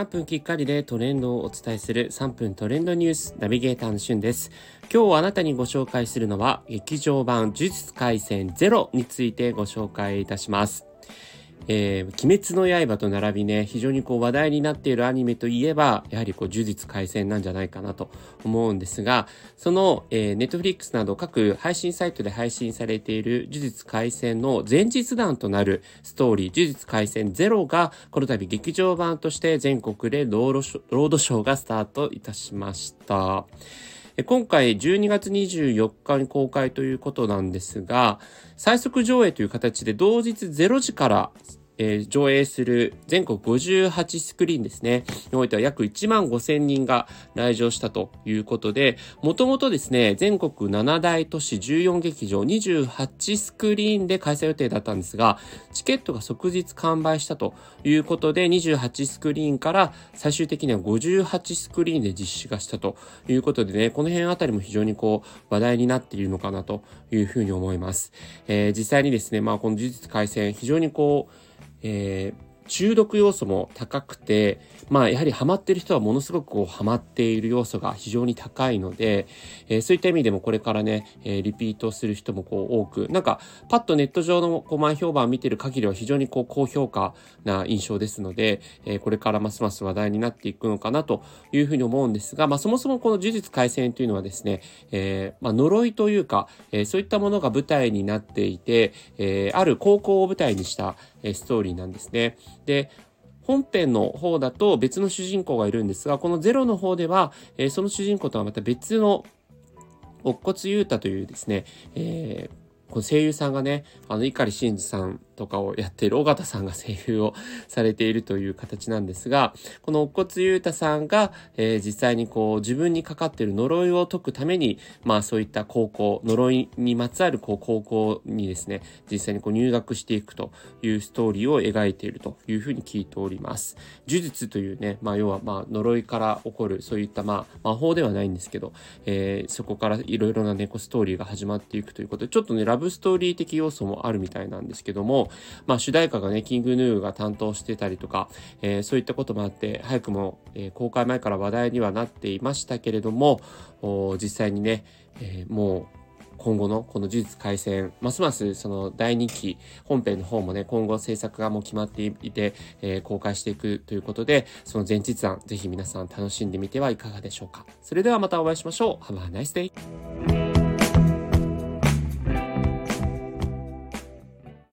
3分きっかりでトレンドをお伝えする3分トレンドニュースナビゲーターのしゅんです。今日あなたにご紹介するのは劇場版呪術廻戦ゼロについてご紹介いたします。えー、鬼滅の刃と並びね、非常にこう話題になっているアニメといえば、やはりこう呪術廻戦なんじゃないかなと思うんですが、その、えー、ネットフリックスなど各配信サイトで配信されている呪術廻戦の前日談となるストーリー、呪術廻戦ゼロが、この度劇場版として全国でロードショーがスタートいたしました。今回12月24日に公開ということなんですが、最速上映という形で同日0時からえー、上映する全国58スクリーンですね、においては約1万5千人が来場したということで、もともとですね、全国7大都市14劇場28スクリーンで開催予定だったんですが、チケットが即日完売したということで、28スクリーンから最終的には58スクリーンで実施がしたということでね、この辺あたりも非常にこう話題になっているのかなというふうに思います。えー、実際にですね、まあこの呪術改戦、非常にこう、えー、中毒要素も高くて、まあやはりハマってる人はものすごくこうハマっている要素が非常に高いので、えー、そういった意味でもこれからね、えー、リピートする人もこう多く、なんかパッとネット上のこう前評判を見てる限りは非常にこう高評価な印象ですので、えー、これからますます話題になっていくのかなというふうに思うんですが、まあそもそもこの呪術廻戦というのはですね、えー、まあ呪いというか、えー、そういったものが舞台になっていて、えー、ある高校を舞台にした、ストーリーなんですね。で、本編の方だと別の主人公がいるんですが、このゼロの方では、その主人公とはまた別の乙骨雄太というですね、えー、この声優さんがね、あの、碇シンジさんとかをやっている尾形さんが声優をされているという形なんですが、この乙骨雄太さんが、えー、実際にこう自分にかかっている呪いを解くために、まあそういった高校、呪いにまつわるこう高校にですね、実際にこう入学していくというストーリーを描いているというふうに聞いております。呪術というね、まあ要はまあ呪いから起こるそういったまあ魔法ではないんですけど、えー、そこからいろいろな猫、ね、ストーリーが始まっていくということで、ちょっとね、ブストーリー的要素もあるみたいなんですけども、まあ、主題歌がね、キングヌーが担当してたりとか、えー、そういったこともあって、早くも、えー、公開前から話題にはなっていましたけれども、実際にね、えー、もう、今後のこの呪術廻戦、ますますその第2期本編の方もね、今後制作がもう決まっていて、えー、公開していくということで、その前日談、ぜひ皆さん楽しんでみてはいかがでしょうか。それではまたお会いしましょう。Have a nice day!